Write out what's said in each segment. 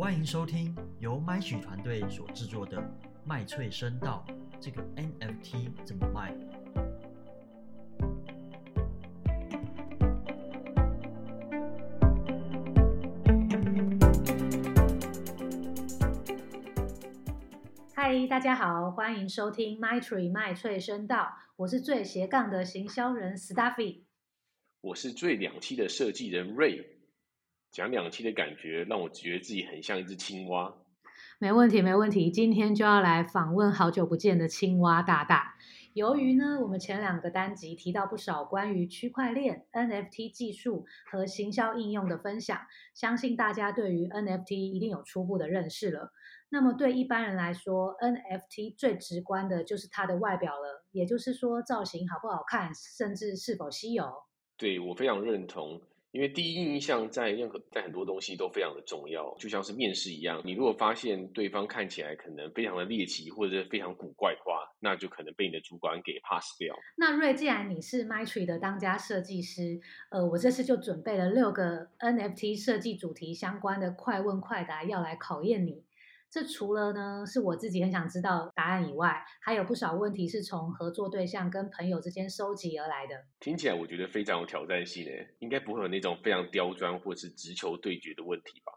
欢迎收听由麦曲团队所制作的《麦翠声道》这个 NFT 怎么卖？嗨，大家好，欢迎收听 My Tree 麦翠声道，我是最斜杠的行销人 Stuffy。我是最两栖的设计人 Ray，讲两期的感觉让我觉得自己很像一只青蛙。没问题，没问题。今天就要来访问好久不见的青蛙大大。由于呢，我们前两个单集提到不少关于区块链、NFT 技术和行销应用的分享，相信大家对于 NFT 一定有初步的认识了。那么对一般人来说，NFT 最直观的就是它的外表了，也就是说造型好不好看，甚至是否稀有。对我非常认同，因为第一印象在任何在很多东西都非常的重要，就像是面试一样，你如果发现对方看起来可能非常的猎奇或者是非常古怪的话，那就可能被你的主管给 pass 掉。那瑞，既然你是 MyTree 的当家设计师，呃，我这次就准备了六个 NFT 设计主题相关的快问快答，要来考验你。这除了呢是我自己很想知道答案以外，还有不少问题是从合作对象跟朋友之间收集而来的。听起来我觉得非常有挑战性诶，应该不会有那种非常刁钻或是直球对决的问题吧？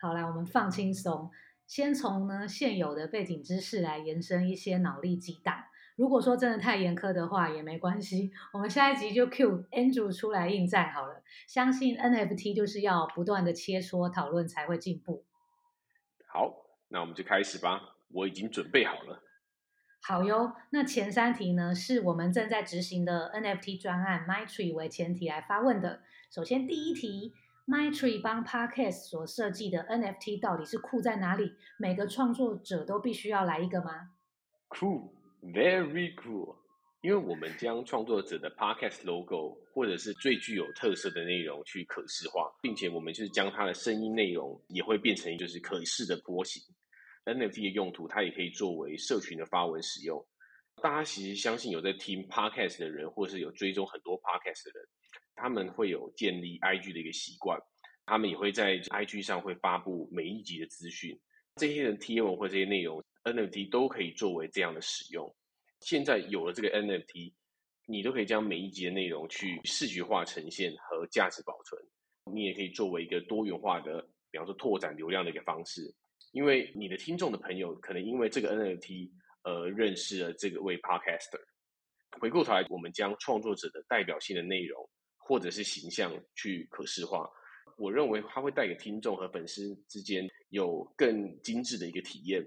好，啦我们放轻松，先从呢现有的背景知识来延伸一些脑力激荡。如果说真的太严苛的话也没关系，我们下一集就 Q Andrew 出来应战好了。相信 NFT 就是要不断的切磋讨论才会进步。好，那我们就开始吧。我已经准备好了。好哟，那前三题呢，是我们正在执行的 NFT 专案 MyTree 为前提来发问的。首先第一题，MyTree 帮 Podcast 所设计的 NFT 到底是酷在哪里？每个创作者都必须要来一个吗？Cool，very cool。因为我们将创作者的 podcast logo 或者是最具有特色的内容去可视化，并且我们就是将它的声音内容也会变成就是可视的波形。NFT 的用途，它也可以作为社群的发文使用。大家其实相信有在听 podcast 的人，或者是有追踪很多 podcast 的人，他们会有建立 IG 的一个习惯，他们也会在 IG 上会发布每一集的资讯。这些人贴文或这些内容，NFT 都可以作为这样的使用。现在有了这个 NFT，你都可以将每一集的内容去视觉化呈现和价值保存。你也可以作为一个多元化的，比方说拓展流量的一个方式。因为你的听众的朋友可能因为这个 NFT 而认识了这个位 Podcaster。回过头来，我们将创作者的代表性的内容或者是形象去可视化，我认为它会带给听众和粉丝之间有更精致的一个体验。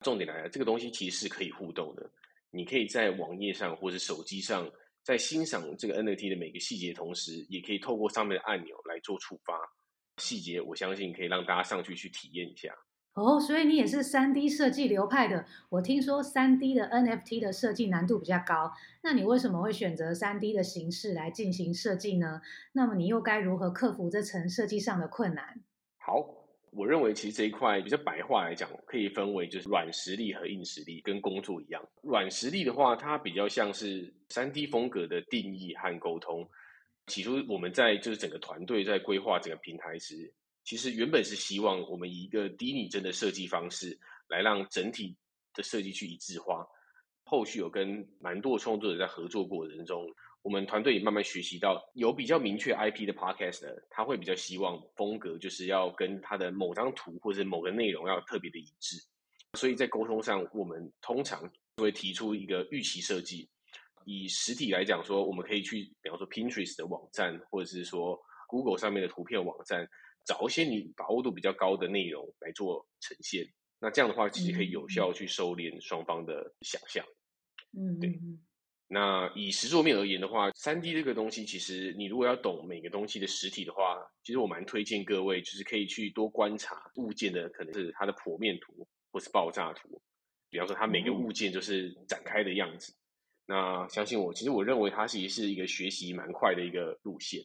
重点来了，这个东西其实是可以互动的。你可以在网页上或者手机上，在欣赏这个 NFT 的每个细节同时，也可以透过上面的按钮来做触发细节。我相信可以让大家上去去体验一下。哦，所以你也是三 D 设计流派的。我听说三 D 的 NFT 的设计难度比较高，那你为什么会选择三 D 的形式来进行设计呢？那么你又该如何克服这层设计上的困难？好。我认为其实这一块比较白话来讲，可以分为就是软实力和硬实力，跟工作一样。软实力的话，它比较像是三 D 风格的定义和沟通。起初我们在就是整个团队在规划整个平台时，其实原本是希望我们以一个低拟真的设计方式来让整体的设计去一致化。后续有跟蛮多创作者在合作过程中。我们团队也慢慢学习到，有比较明确 IP 的 podcast，他会比较希望风格就是要跟他的某张图或者某个内容要特别的一致。所以在沟通上，我们通常会提出一个预期设计。以实体来讲，说我们可以去，比方说 Pinterest 的网站，或者是说 Google 上面的图片网站，找一些你把握度比较高的内容来做呈现。那这样的话，其实可以有效去收敛双方的想象。嗯，对。那以实作面而言的话，三 D 这个东西，其实你如果要懂每个东西的实体的话，其实我蛮推荐各位，就是可以去多观察物件的，可能是它的剖面图或是爆炸图，比方说它每个物件就是展开的样子。那相信我，其实我认为它其实是一个学习蛮快的一个路线。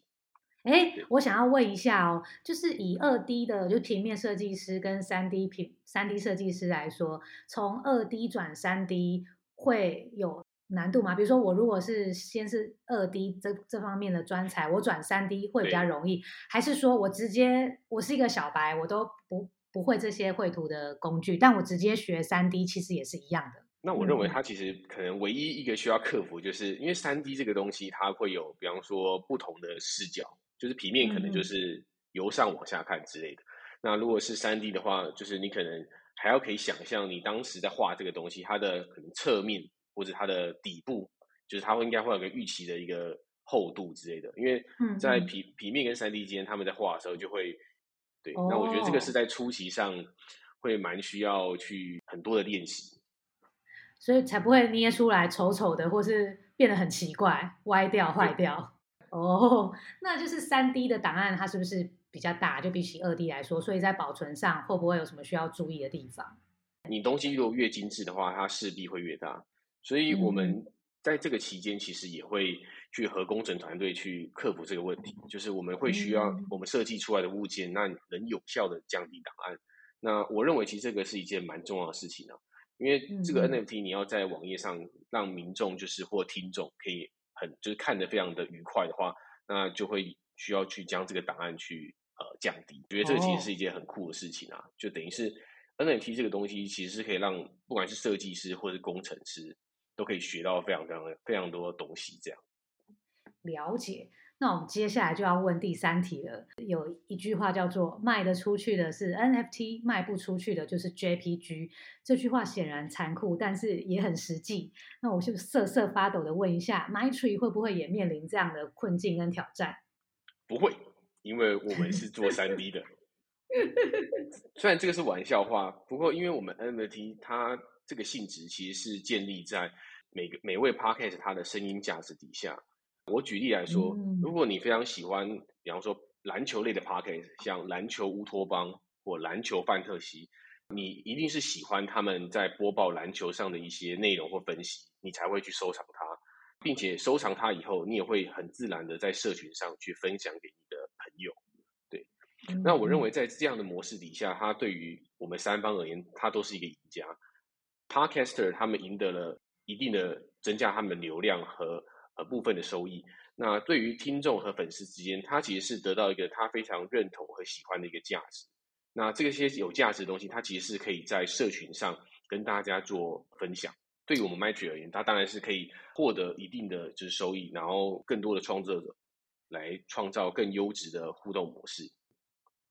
哎，我想要问一下哦，就是以二 D 的就平面设计师跟三 D 平三 D 设计师来说，从二 D 转三 D 会有。难度吗？比如说，我如果是先是二 D 这这方面的专才，我转三 D 会比较容易，还是说我直接我是一个小白，我都不不会这些绘图的工具，但我直接学三 D 其实也是一样的。那我认为嗯它其实可能唯一一个需要克服，就是因为三 D 这个东西，它会有比方说不同的视角，就是平面可能就是由上往下看之类的。那如果是三 D 的话，就是你可能还要可以想象你当时在画这个东西，它的可能侧面或者它的底部，就是它会应该会有个预期的一个厚度之类的。因为在平平面跟三 D 之间，他们在画的时候就会对。那我觉得这个是哦在初期上会蛮需要去很多的练习。所以才不会捏出来丑丑的，或是变得很奇怪、歪掉、坏掉。哦，那就是三 D 的档案，它是不是比较大？就比起二 D 来说，所以在保存上会不会有什么需要注意的地方？你东西如果越精致的话，它势必会越大。所以我嗯。们在这个期间，其实也会去和工程团队去克服这个问题，就是我们会需要嗯。我们设计出来的物件，那能有效的降低档案。那我认为其实这个是一件蛮重要的事情啊，因为这个 NFT 你要在网页上让民众就是或听众可以很就是看得非常的愉快的话，那就会需要去将这个档案去呃降低。我觉得这个其哦。实是一件很酷的事情啊，就等于是 NFT 这个东西其实是可以让不管是设计师或是工程师都可以学到非常非常非常多的东西。这样，了解。那我们接下来就要问第三题了。有一句话叫做“卖得出去的是 NFT，卖不出去的就是 JPG”。这句话显然残酷，但是也很实际。那我就瑟瑟发抖的问一下，MyTree 会不会也面临这样的困境跟挑战？不会，因为我们是做三 D 的。虽然这个是玩笑话，不过因为我们 NFT 它这个性质其实是建立在每个每位 Podcast 它的声音价值底下。我举例来说，嗯如果你非常喜欢，比方说篮球类的 Podcast，像篮球乌托邦或篮球范特西，你一定是喜欢他们在播报篮球上的一些内容或分析，你才会去收藏它，并且收藏它以后，你也会很自然的在社群上去分享给你的朋友。对那我认为在这样的模式底下，它对于我们三方而言，它都是一个赢家。Podcaster 他们赢得了一定的增加他们流量和呃部分的收益。那对于听众和粉丝之间，他其实是得到一个他非常认同和喜欢的一个价值。那这些有价值的东西，它其实是可以在社群上跟大家做分享。对于我们 m y t r 而言，它当然是可以获得一定的就是收益，然后更多的创作者来创造更优质的互动模式。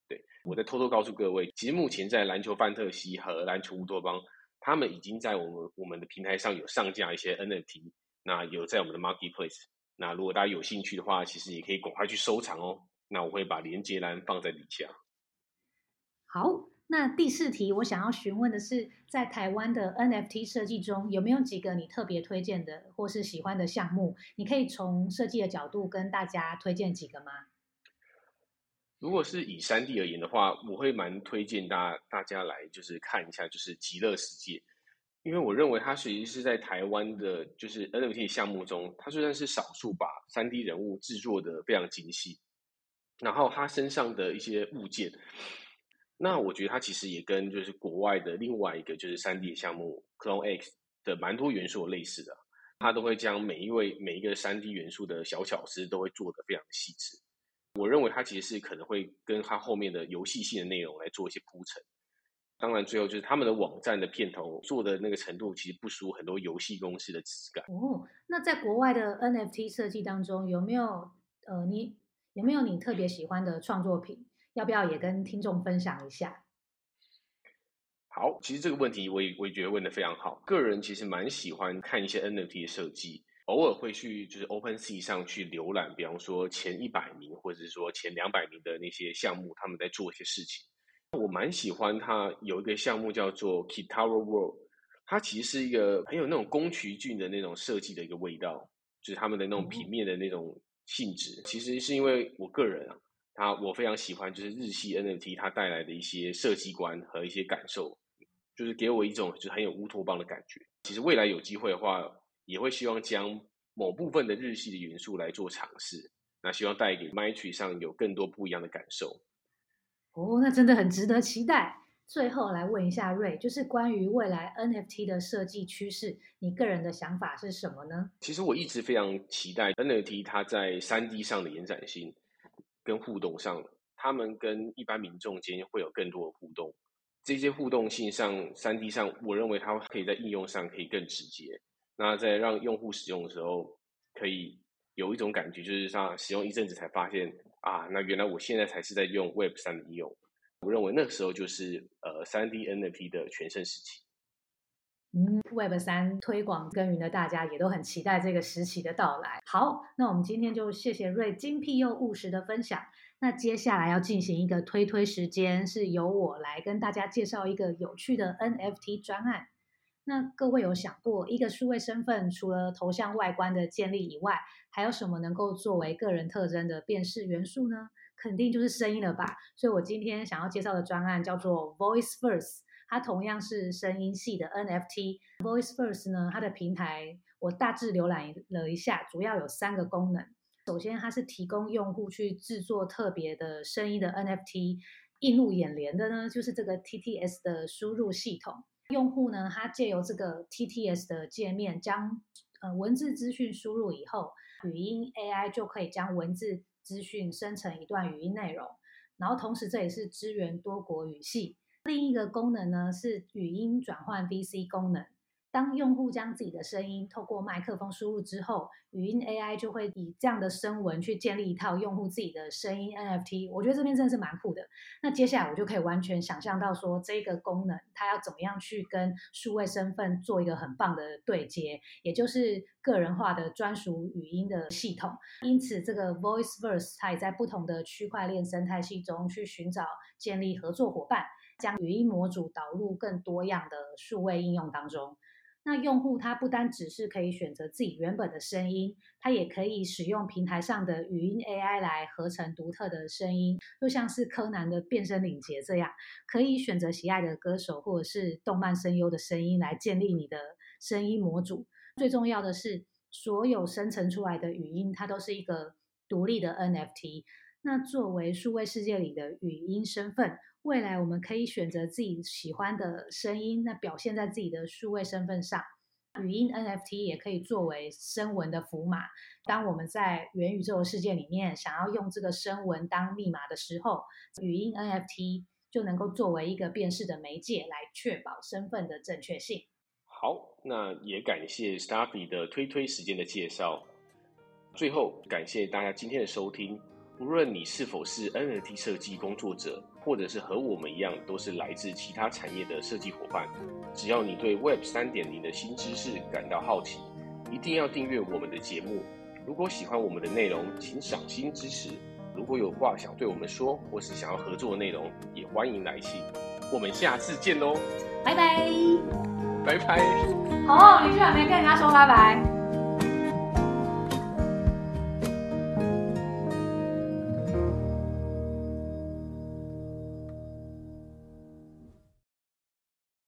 对我再偷偷告诉各位，其实目前在篮球范特西和篮球乌托邦，他们已经在我们我们的平台上有上架一些 NFT，那有在我们的 Marketplace。那如果大家有兴趣的话，其实也可以赶快去收藏哦。那我会把连接栏放在底下。好，那第四题我想要询问的是，在台湾的 NFT 设计中，有没有几个你特别推荐的或是喜欢的项目？你可以从设计的角度跟大家推荐几个吗？如果是以三 D 而言的话，我会蛮推荐大大家来就是看一下，就是极乐世界，因为我认为它其实是在台湾的，就是 NFT 项目中，它虽然是少数把三 D 人物制作的非常精细，然后它身上的一些物件，那我觉得它其实也跟就是国外的另外一个就是三 D 项目 Clone X 的蛮多元素类似的，它都会将每一位每一个三 D 元素的小巧思都会做得非常细致。我认为它其实是可能会跟它后面的游戏性的内容来做一些铺陈。当然，最后就是他们的网站的片头做的那个程度，其实不输很多游戏公司的质感。哦，那在国外的 NFT 设计当中，有没有呃，你有没有你特别喜欢的创作品？要不要也跟听众分享一下？好，其实这个问题我也我也觉得问的非常好。个人其实蛮喜欢看一些 NFT 的设计，偶尔会去就是 OpenSea 上去浏览，比方说前一百名或者是说前两百名的那些项目，他们在做一些事情。我蛮喜欢它有一个项目叫做 Kitaro World，它其实是一个很有那种宫崎骏的那种设计的一个味道，就是他们的那种平面的那种性质。其实是因为我个人啊，他我非常喜欢就是日系 NFT 它带来的一些设计观和一些感受，就是给我一种就是很有乌托邦的感觉。其实未来有机会的话，也会希望将某部分的日系的元素来做尝试，那希望带给 m y t r e 上有更多不一样的感受。哦，那真的很值得期待。最后来问一下瑞，就是关于未来 NFT 的设计趋势，你个人的想法是什么呢？其实我一直非常期待 NFT 它在三 D 上的延展性跟互动上，他们跟一般民众间会有更多的互动。这些互动性上，三 D 上，我认为它可以在应用上可以更直接。那在让用户使用的时候，可以有一种感觉，就是像使用一阵子才发现啊，那原来我现在才是在用 Web 三的应用。我认为那个时候就是呃三 D NFT 的全盛时期。嗯，Web 三推广耕耘的大家也都很期待这个时期的到来。好，那我们今天就谢谢瑞精辟又务实的分享。那接下来要进行一个推推时间，是由我来跟大家介绍一个有趣的 NFT 专案。那各位有想过，一个数位身份除了头像外观的建立以外，还有什么能够作为个人特征的辨识元素呢？肯定就是声音了吧。所以我今天想要介绍的专案叫做 Voice First。它同样是声音系的 NFT Voice First 呢，它的平台我大致浏览了一下，主要有三个功能。首先，它是提供用户去制作特别的声音的 NFT，映入眼帘的呢，就是这个 TTS 的输入系统。用户呢，他借由这个 TTS 的界面，将呃文字资讯输入以后，语音 AI 就可以将文字资讯生成一段语音内容。然后同时，这也是支援多国语系。另一个功能呢是语音转换 VC 功能。当用户将自己的声音透过麦克风输入之后，语音 AI 就会以这样的声纹去建立一套用户自己的声音 NFT。我觉得这边真的是蛮酷的。那接下来我就可以完全想象到说，这个功能它要怎么样去跟数位身份做一个很棒的对接，也就是个人化的专属语音的系统。因此，这个 VoiceVerse 它也在不同的区块链生态系中去寻找建立合作伙伴。将语音模组导入更多样的数位应用当中，那用户他不单只是可以选择自己原本的声音，他也可以使用平台上的语音 AI 来合成独特的声音，就像是柯南的变身领结这样，可以选择喜爱的歌手或者是动漫声优的声音来建立你的声音模组。最重要的是，所有生成出来的语音它都是一个独立的 NFT。那作为数位世界里的语音身份。未来我们可以选择自己喜欢的声音，那表现在自己的数位身份上。语音 NFT 也可以作为声纹的符码。当我们在元宇宙的世界里面想要用这个声纹当密码的时候，语音 NFT 就能够作为一个辨识的媒介来确保身份的正确性。好，那也感谢 Staffy 的推推时间的介绍。最后，感谢大家今天的收听。无论你是否是 NFT 设计工作者，或者是和我们一样都是来自其他产业的设计伙伴，只要你对 Web 三点零的新知识感到好奇，一定要订阅我们的节目。如果喜欢我们的内容，请赏心支持。如果有话想对我们说，或是想要合作的内容，也欢迎来信。我们下次见喽，拜拜，拜拜。哦，你居然没跟人家说拜拜。